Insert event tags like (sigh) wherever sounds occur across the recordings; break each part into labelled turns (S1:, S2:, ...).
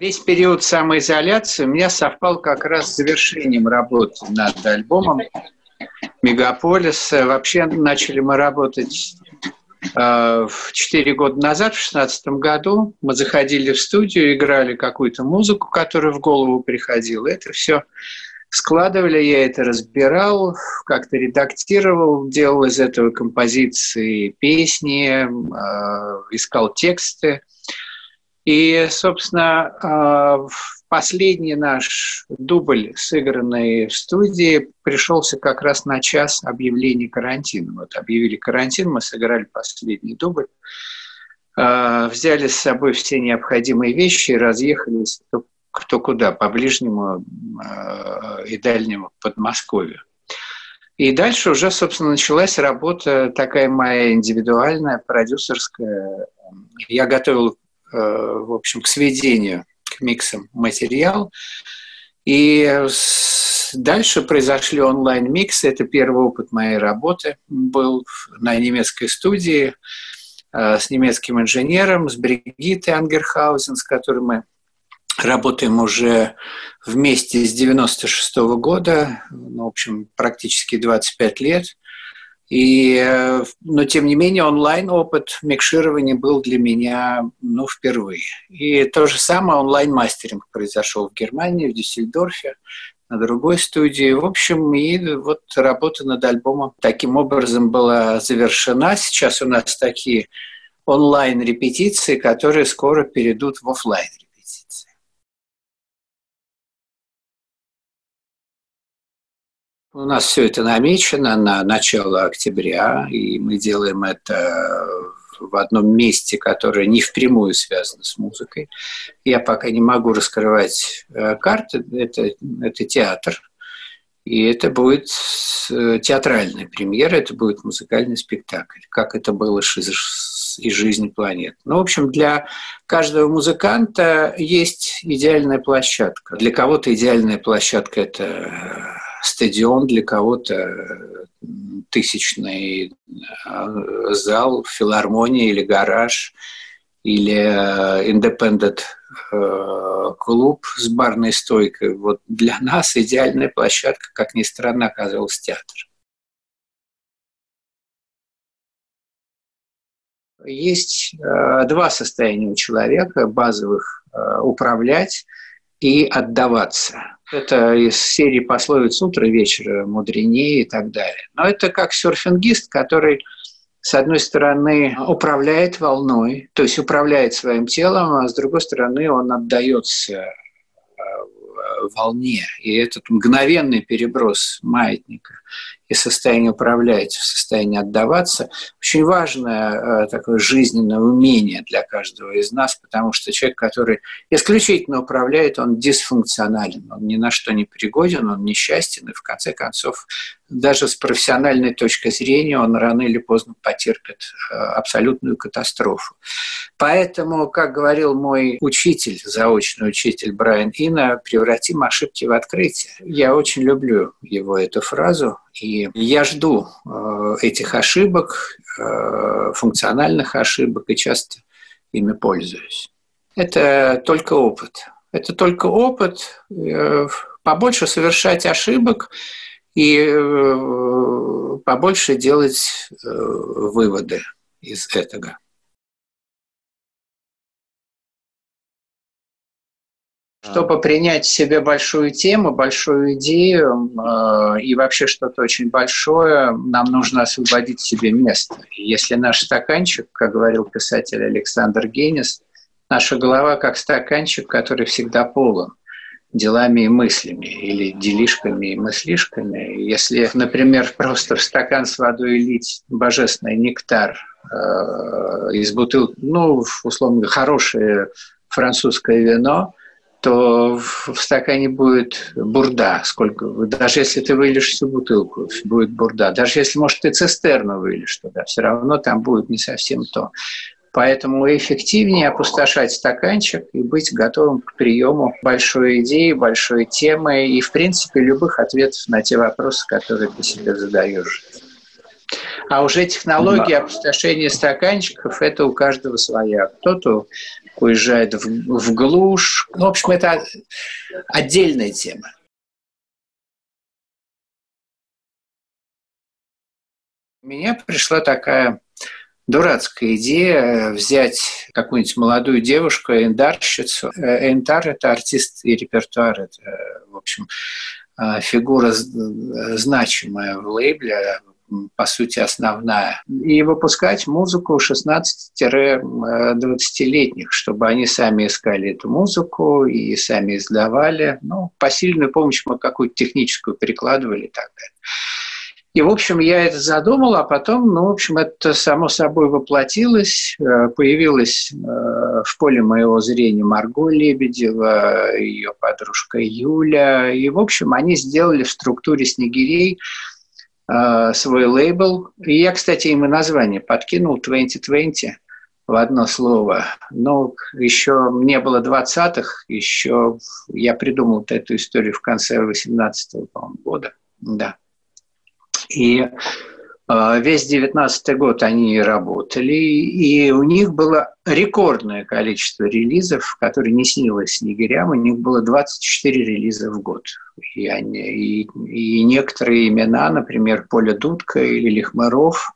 S1: Весь период самоизоляции у меня совпал как раз с завершением работы над альбомом «Мегаполис». Вообще начали мы работать э, четыре года назад, в 2016 году. Мы заходили в студию, играли какую-то музыку, которая в голову приходила. Это все складывали, я это разбирал, как-то редактировал, делал из этого композиции песни, э, искал тексты. И, собственно, э, последний наш дубль, сыгранный в студии, пришелся как раз на час объявления карантина. Вот объявили карантин, мы сыграли последний дубль, э, взяли с собой все необходимые вещи и разъехались кто куда, по ближнему э, и дальнему Подмосковью. И дальше уже, собственно, началась работа такая моя индивидуальная, продюсерская. Я готовил, в общем, к сведению, к миксам материал. И дальше произошли онлайн-миксы. Это первый опыт моей работы был на немецкой студии э, с немецким инженером, с Бригиттой Ангерхаузен, с которой мы Работаем уже вместе с 96 -го года, ну, в общем, практически 25 лет. И, э, но, тем не менее, онлайн-опыт микширования был для меня ну, впервые. И то же самое онлайн-мастеринг произошел в Германии, в Дюссельдорфе, на другой студии. В общем, и вот работа над альбомом таким образом была завершена. Сейчас у нас такие онлайн-репетиции, которые скоро перейдут в офлайн У нас все это намечено на начало октября, и мы делаем это в одном месте, которое не впрямую связано с музыкой. Я пока не могу раскрывать э, карты. Это, это театр. И это будет э, театральная премьера, это будет музыкальный спектакль, как это было из, из жизни планет. Ну, в общем, для каждого музыканта есть идеальная площадка. Для кого-то идеальная площадка – это стадион для кого-то э, тысячный э, зал, филармония или гараж, или индепендент э, клуб с барной стойкой. Вот для нас идеальная площадка, как ни странно, оказалась театр. Есть два состояния у человека базовых – управлять и отдаваться. Это из серии пословиц утро, вечера мудренее и так далее. Но это как серфингист, который с одной стороны, управляет волной, то есть управляет своим телом, а с другой стороны, он отдается волне. И этот мгновенный переброс маятника и состояние управлять в состояние отдаваться очень важное э, такое жизненное умение для каждого из нас, потому что человек, который исключительно управляет, он дисфункционален, он ни на что не пригоден, он несчастен, и в конце концов даже с профессиональной точки зрения он рано или поздно потерпит э, абсолютную катастрофу. Поэтому, как говорил мой учитель, заочный учитель Брайан Ина, превратим ошибки в открытие. Я очень люблю его эту фразу, и я жду э, этих ошибок, э, функциональных ошибок, и часто ими пользуюсь. Это только опыт. Это только опыт. Побольше совершать ошибок – и э, побольше делать э, выводы из этого. Чтобы принять в себе большую тему, большую идею э, и вообще что-то очень большое, нам нужно освободить себе место. И если наш стаканчик, как говорил писатель Александр Генис, наша голова как стаканчик, который всегда полон делами и мыслями, или делишками и мыслишками. Если, например, просто в стакан с водой лить божественный нектар э, из бутылки, ну, условно, хорошее французское вино, то в стакане будет бурда. Сколько, даже если ты выльешь всю бутылку, будет бурда. Даже если, может, ты цистерну выльешь туда, все равно там будет не совсем то. Поэтому эффективнее опустошать стаканчик и быть готовым к приему большой идеи, большой темы и, в принципе, любых ответов на те вопросы, которые ты себе задаешь. А уже технология да. опустошения стаканчиков – это у каждого своя. Кто-то уезжает в, в глушь. Ну, в общем, это отдельная тема. У меня пришла такая дурацкая идея взять какую-нибудь молодую девушку, эндарщицу. Э, Эндар – это артист и репертуар, это, в общем, э, фигура значимая в лейбле, по сути, основная. И выпускать музыку 16-20-летних, чтобы они сами искали эту музыку и сами издавали. Ну, посильную помощь мы какую-то техническую перекладывали и так далее. И, в общем, я это задумал, а потом, ну, в общем, это само собой воплотилось. Э, появилась э, в поле моего зрения Марго Лебедева, ее подружка Юля. И, в общем, они сделали в структуре снегирей э, свой лейбл. И я, кстати, им и название подкинул 2020 в одно слово. Но еще не было 20-х, еще я придумал эту историю в конце 18 -го, года. Да. И а, весь 19 год они работали, и у них было рекордное количество релизов, которые не снилось снегирям. У них было 24 релиза в год. И, они, и, и некоторые имена, например, Поля Дудка или Лихмаров,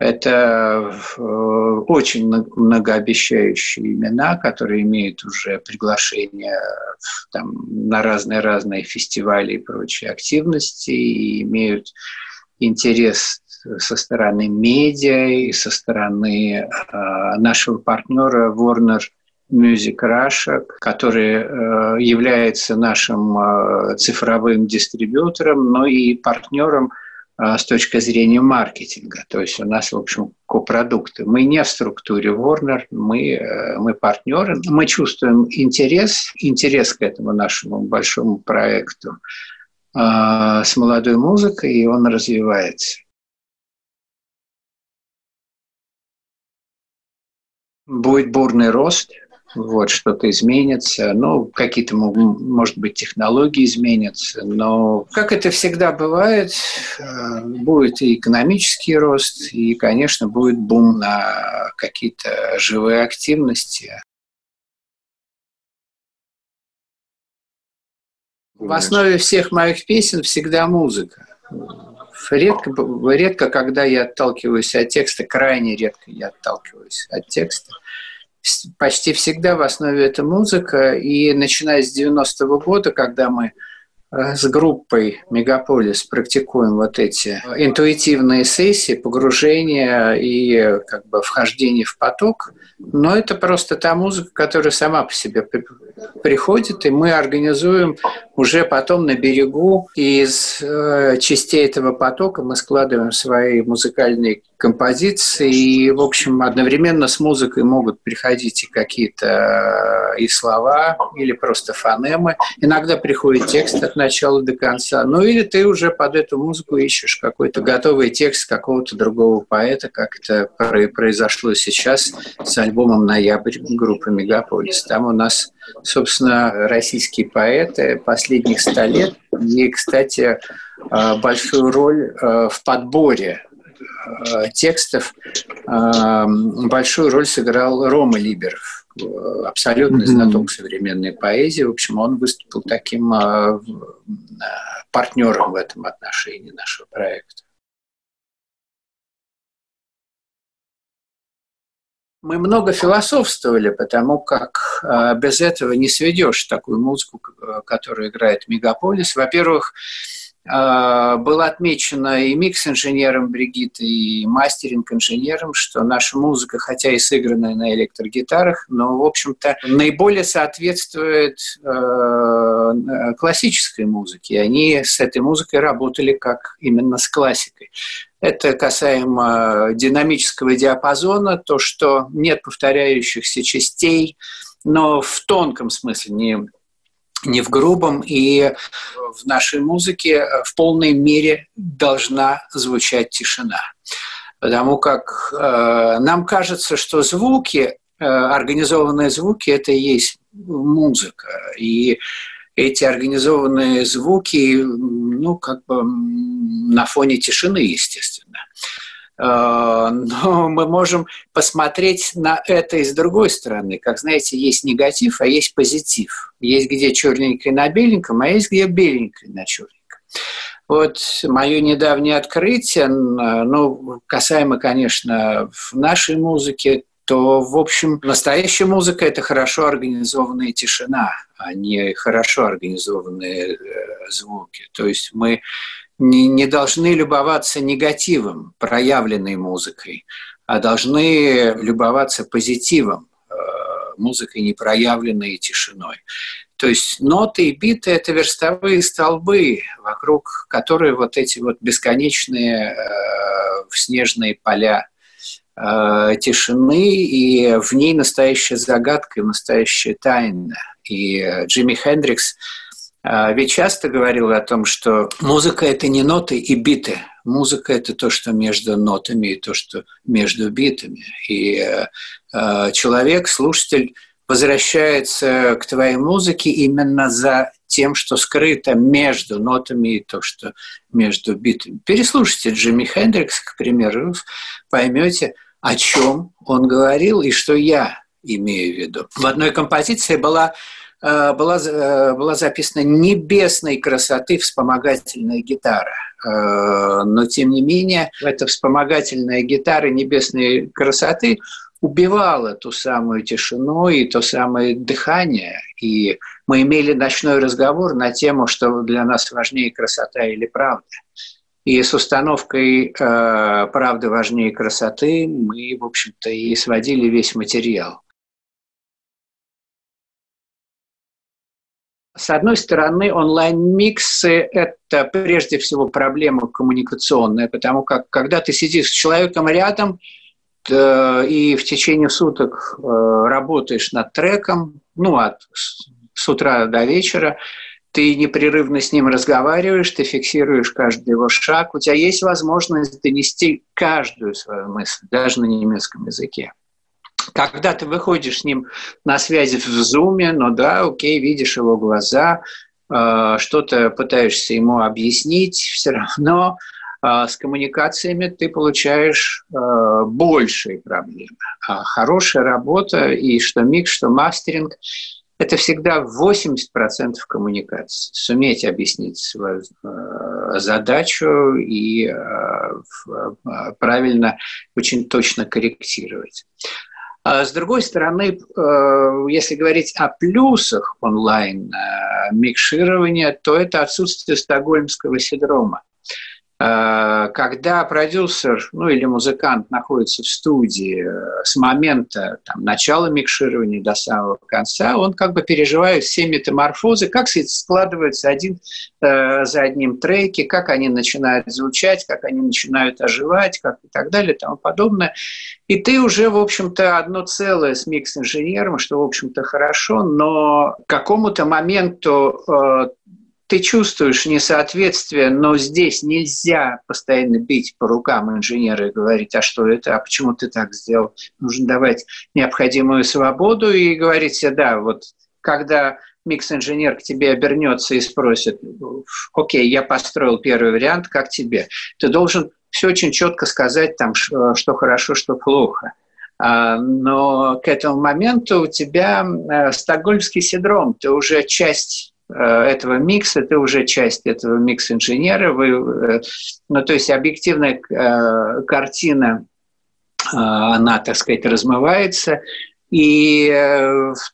S1: это э, очень многообещающие имена, которые имеют уже приглашение там, на разные-разные фестивали и прочие активности, и имеют интерес со стороны медиа и со стороны э, нашего партнера Warner Music Russia, который э, является нашим э, цифровым дистрибьютором, но и партнером э, с точки зрения маркетинга. То есть у нас, в общем, копродукты. Мы не в структуре Warner, мы, э, мы партнеры. Мы чувствуем интерес, интерес к этому нашему большому проекту с молодой музыкой, и он развивается. Будет бурный рост, вот, что-то изменится, ну, какие-то, может быть, технологии изменятся, но, как это всегда бывает, э, будет и экономический рост, и, конечно, будет бум на какие-то живые активности. В основе всех моих песен всегда музыка. Редко, редко, когда я отталкиваюсь от текста, крайне редко я отталкиваюсь от текста. Почти всегда в основе это музыка. И начиная с 90-го года, когда мы э, с группой Мегаполис практикуем вот эти интуитивные сессии, погружения и как бы вхождение в поток. Но это просто та музыка, которая сама по себе приходит, и мы организуем уже потом на берегу из э, частей этого потока мы складываем свои музыкальные композиции, и, в общем, одновременно с музыкой могут приходить и какие-то э, и слова, или просто фонемы. Иногда приходит текст от начала до конца. Ну, или ты уже под эту музыку ищешь какой-то готовый текст какого-то другого поэта, как это произошло сейчас с альбомом «Ноябрь» группы «Мегаполис». Там у нас собственно, российские поэты последних ста лет. И, кстати, э, большую роль э, в подборе э, текстов большую роль сыграл Рома Либеров, абсолютный знаток современной поэзии. В общем, он выступил таким партнером в этом отношении нашего проекта. Мы много философствовали, потому как э, без этого не сведешь такую музыку, которую играет Мегаполис. Во-первых, э, было отмечено и микс-инженером Бригитты, и мастеринг-инженером, что наша музыка, хотя и сыгранная на электрогитарах, но, в общем-то, наиболее соответствует э, классической музыке. Они с этой музыкой работали как именно с классикой. Это касаемо динамического диапазона, то, что нет повторяющихся частей, но в тонком смысле, не, не в грубом. И в нашей музыке в полной мере должна звучать тишина. Потому как э, нам кажется, что звуки, э, организованные звуки, это и есть музыка. И эти организованные звуки, ну, как бы на фоне тишины, естественно. но (laughs) мы можем посмотреть на это и с другой стороны. Как знаете, есть негатив, а есть позитив. Есть где черненькое на беленьком, а есть где беленькое на черненьком. Вот мое недавнее открытие, ну, касаемо, конечно, в нашей музыке, то, в общем, настоящая музыка – это хорошо организованная тишина, а не хорошо организованные э, звуки. То есть мы не, не должны любоваться негативом, проявленной музыкой, а должны любоваться позитивом, э, музыкой, не проявленной тишиной. То есть ноты и биты – это верстовые столбы, вокруг которых вот эти вот бесконечные э, снежные поля тишины, и в ней настоящая загадка и настоящая тайна. И Джимми Хендрикс э, ведь часто говорил о том, что музыка – это не ноты и биты. Музыка – это то, что между нотами и то, что между битами. И э, э человек, слушатель – возвращается к твоей музыке именно за тем, что скрыто между нотами и то, что между битами. Переслушайте Джимми Хендрикс, к примеру, поймете, о чем он говорил и что я имею в виду. В одной композиции была э, была, э, была записана небесной красоты вспомогательная гитара. Э, но, тем не менее, эта вспомогательная гитара небесной красоты убивала ту самую тишину и то самое дыхание. И мы имели ночной разговор на тему, что для нас важнее красота или правда. И с установкой э, «правда важнее красоты» мы, в общем-то, и сводили весь материал. С одной стороны, онлайн-миксы – это прежде всего проблема коммуникационная, потому как когда ты сидишь с человеком рядом – и в течение суток э, работаешь над треком, ну, от, с утра до вечера, ты непрерывно с ним разговариваешь, ты фиксируешь каждый его шаг, у тебя есть возможность донести каждую свою мысль, даже на немецком языке. Когда ты выходишь с ним на связи в зуме, ну да, окей, видишь его глаза, э, что-то пытаешься ему объяснить, все равно а с коммуникациями ты получаешь э, большие проблемы. А хорошая работа и что микс, что мастеринг – это всегда 80% коммуникации. Суметь объяснить свою э, задачу и э, правильно, очень точно корректировать. А с другой стороны, если говорить о плюсах онлайн микширования, то это отсутствие стокгольмского синдрома. Э, когда продюсер, ну или музыкант находится в студии э, с момента там, начала микширования до самого конца, он как бы переживает все метаморфозы, как складываются один э, за одним треки, как они начинают звучать, как они начинают оживать, как и так далее и тому подобное. И ты уже, в общем-то, одно целое с микс-инженером, что, в общем-то, хорошо, но к какому-то моменту э, ты чувствуешь несоответствие, но здесь нельзя постоянно бить по рукам инженера и говорить, а что это, а почему ты так сделал. Нужно давать необходимую свободу и говорить да, вот когда микс-инженер к тебе обернется и спросит, окей, я построил первый вариант, как тебе? Ты должен все очень четко сказать, там, что хорошо, что плохо. А, но к этому моменту у тебя э, стокгольмский синдром, ты уже часть этого микса, ты уже часть этого микс-инженера. Вы, э, ну, то есть объективная э, картина, она, так сказать, размывается, и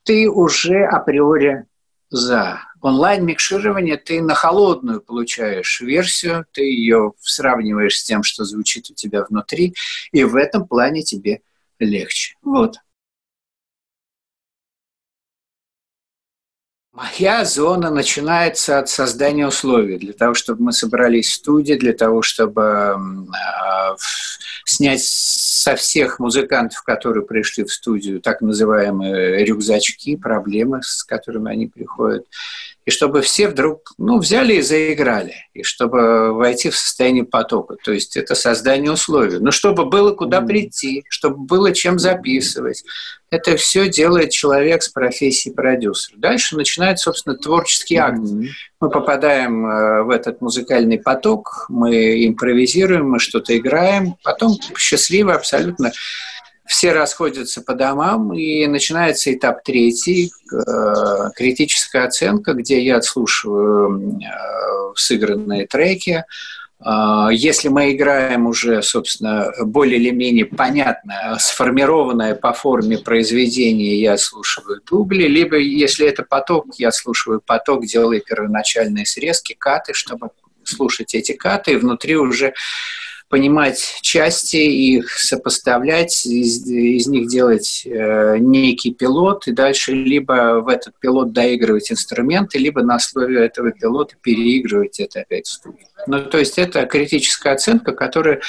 S1: ты уже априори за. Онлайн-микширование ты на холодную получаешь версию, ты ее сравниваешь с тем, что звучит у тебя внутри, и в этом плане тебе легче. Вот. Моя зона начинается от создания условий для того, чтобы мы собрались в студии, для того, чтобы э, снять со всех музыкантов, которые пришли в студию, так называемые рюкзачки, проблемы, с которыми они приходят. И чтобы все вдруг ну, взяли и заиграли, и чтобы войти в состояние потока. То есть это создание условий. Но чтобы было куда прийти, чтобы было чем записывать. Это все делает человек с профессией продюсера. Дальше начинается, собственно, творческий акт. Мы попадаем э, в этот музыкальный поток, мы импровизируем, мы что-то играем, потом счастливо абсолютно все расходятся по домам, и начинается этап третий, э, критическая оценка, где я отслушиваю э, сыгранные треки. Э, если мы играем уже, собственно, более или менее понятно, сформированное по форме произведение, я слушаю дубли, либо если это поток, я слушаю поток, делаю первоначальные срезки, каты, чтобы слушать эти каты, и внутри уже понимать части, их сопоставлять, из, из них делать э, некий пилот, и дальше либо в этот пилот доигрывать инструменты, либо на основе этого пилота переигрывать это опять в студии. Ну, то есть это критическая оценка, которой,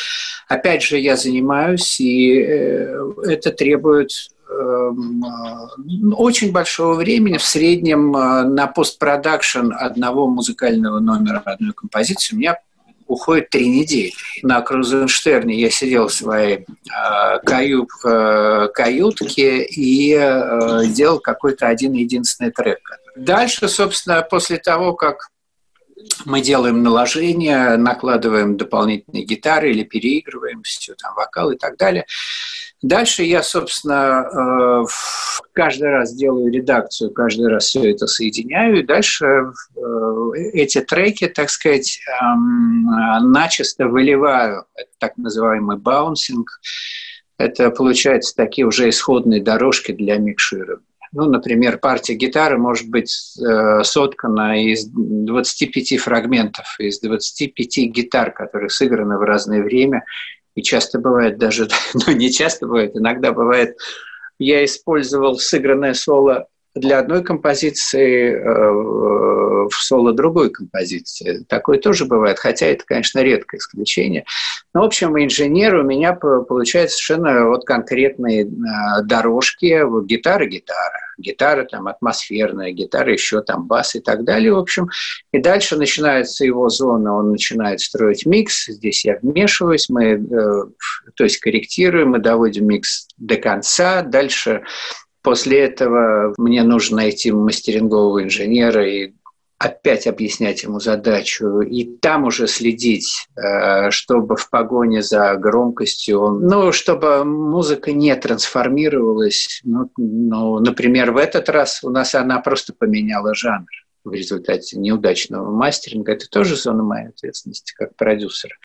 S1: опять же, я занимаюсь, и э, это требует эм, э, очень большого времени. В среднем э, на постпродакшн одного музыкального номера, одной композиции у меня уходит три недели. На Крузенштерне я сидел в своей э, каю, э, каютке и э, делал какой-то один единственный трек. Дальше, собственно, после того, как мы делаем наложение, накладываем дополнительные гитары или переигрываем все, там, вокал и так далее. Дальше я, собственно, э, каждый раз делаю редакцию, каждый раз все это соединяю, и дальше э, эти треки, так сказать, эм, начисто выливаю. Это так называемый баунсинг. Это, получается, такие уже исходные дорожки для микширования. Ну, например, партия гитары может быть э, соткана из 25 фрагментов, из 25 гитар, которые сыграны в разное время. И часто бывает даже, (laughs) ну не часто бывает, иногда бывает, я использовал сыгранное соло для одной композиции э, в соло другой композиции. Такое тоже бывает, хотя это, конечно, редкое исключение. Но, в общем, инженер у меня получается совершенно вот конкретные э, дорожки, вот гитара, гитара, там атмосферная, гитара еще там бас и так далее, в общем. И дальше начинается его зона, он начинает строить микс, здесь я вмешиваюсь, мы, э, то есть корректируем, мы доводим микс до конца, дальше После этого мне нужно найти мастерингового инженера и опять объяснять ему задачу, и там уже следить, э, чтобы в погоне за громкостью, ну, чтобы музыка не трансформировалась. Ну, ну, например, в этот раз у нас она просто поменяла жанр в результате неудачного мастеринга. Это тоже зона моей ответственности как продюсера.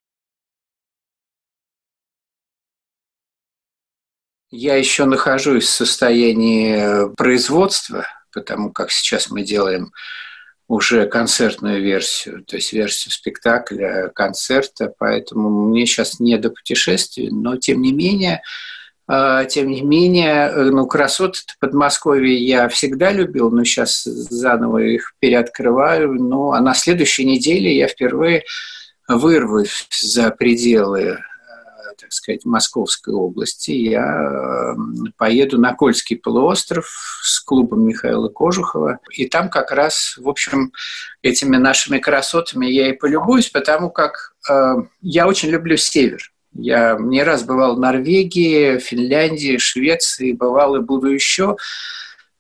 S1: Я еще нахожусь в состоянии производства, потому как сейчас мы делаем уже концертную версию, то есть версию спектакля, концерта, поэтому мне сейчас не до путешествий, но тем не менее, а, тем не менее, ну, красоты Подмосковья я всегда любил, но сейчас заново их переоткрываю. Ну, а на следующей неделе я впервые вырвусь за пределы так сказать, Московской области, я поеду на Кольский полуостров с клубом Михаила Кожухова. И там как раз, в общем, этими нашими красотами я и полюбуюсь, потому как э, я очень люблю север. Я не раз бывал в Норвегии, Финляндии, Швеции, бывал и буду еще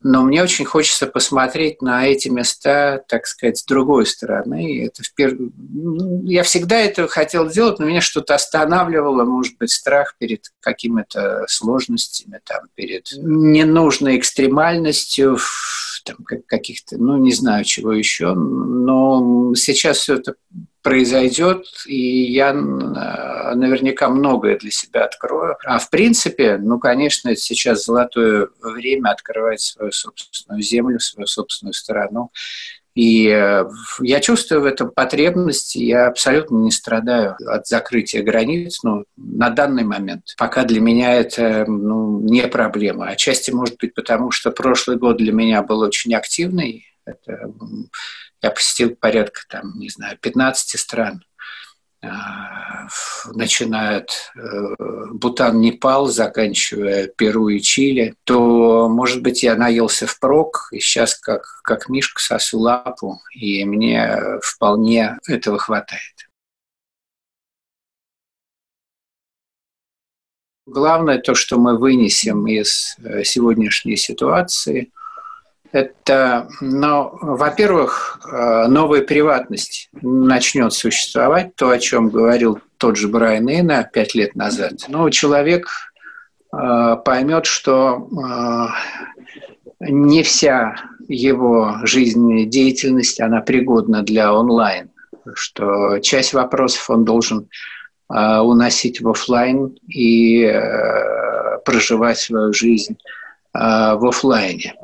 S1: но мне очень хочется посмотреть на эти места, так сказать, с другой стороны. Это впер... Ну, я всегда это хотел делать, но меня что-то останавливало, может быть, страх перед какими-то сложностями, там, перед ненужной экстремальностью, там, каких-то, ну, не знаю, чего еще. Но сейчас все это произойдет, и я э, наверняка многое для себя открою. А в принципе, ну, конечно, сейчас золотое время открывать свою собственную землю, свою собственную страну. И э, я чувствую в этом потребность, я абсолютно не страдаю от закрытия границ, ну, на данный момент. Пока для меня это ну, не проблема. Отчасти, может быть, потому что прошлый год для меня был очень активный. Это я посетил порядка, там, не знаю, 15 стран. начиная от Бутан, Непал, заканчивая Перу и Чили, то, может быть, я наелся впрок, и сейчас как, как мишка сосу лапу, и мне вполне этого хватает. Главное то, что мы вынесем из э, сегодняшней ситуации, это, ну, во-первых, э, новая приватность начнет существовать, то, о чем говорил тот же Брайан Эйна пять лет назад. Но человек э, поймет, что не вся его жизненная деятельность, она пригодна для онлайн, что часть вопросов он должен Э, уносить в офлайн и э, проживать свою жизнь э, в офлайне.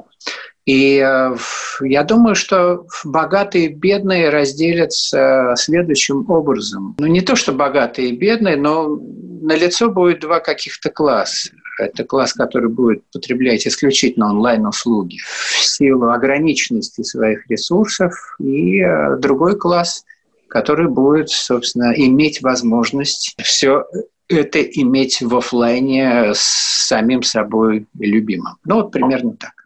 S1: И я думаю, что богатые и бедные разделятся следующим образом. Ну, не то, что богатые и бедные, но на лицо будет два каких-то класса. Это класс, который будет потреблять исключительно онлайн-услуги в силу ограниченности своих ресурсов, и другой класс – который будет, собственно, иметь возможность все это иметь в офлайне с самим собой любимым. Ну вот примерно так.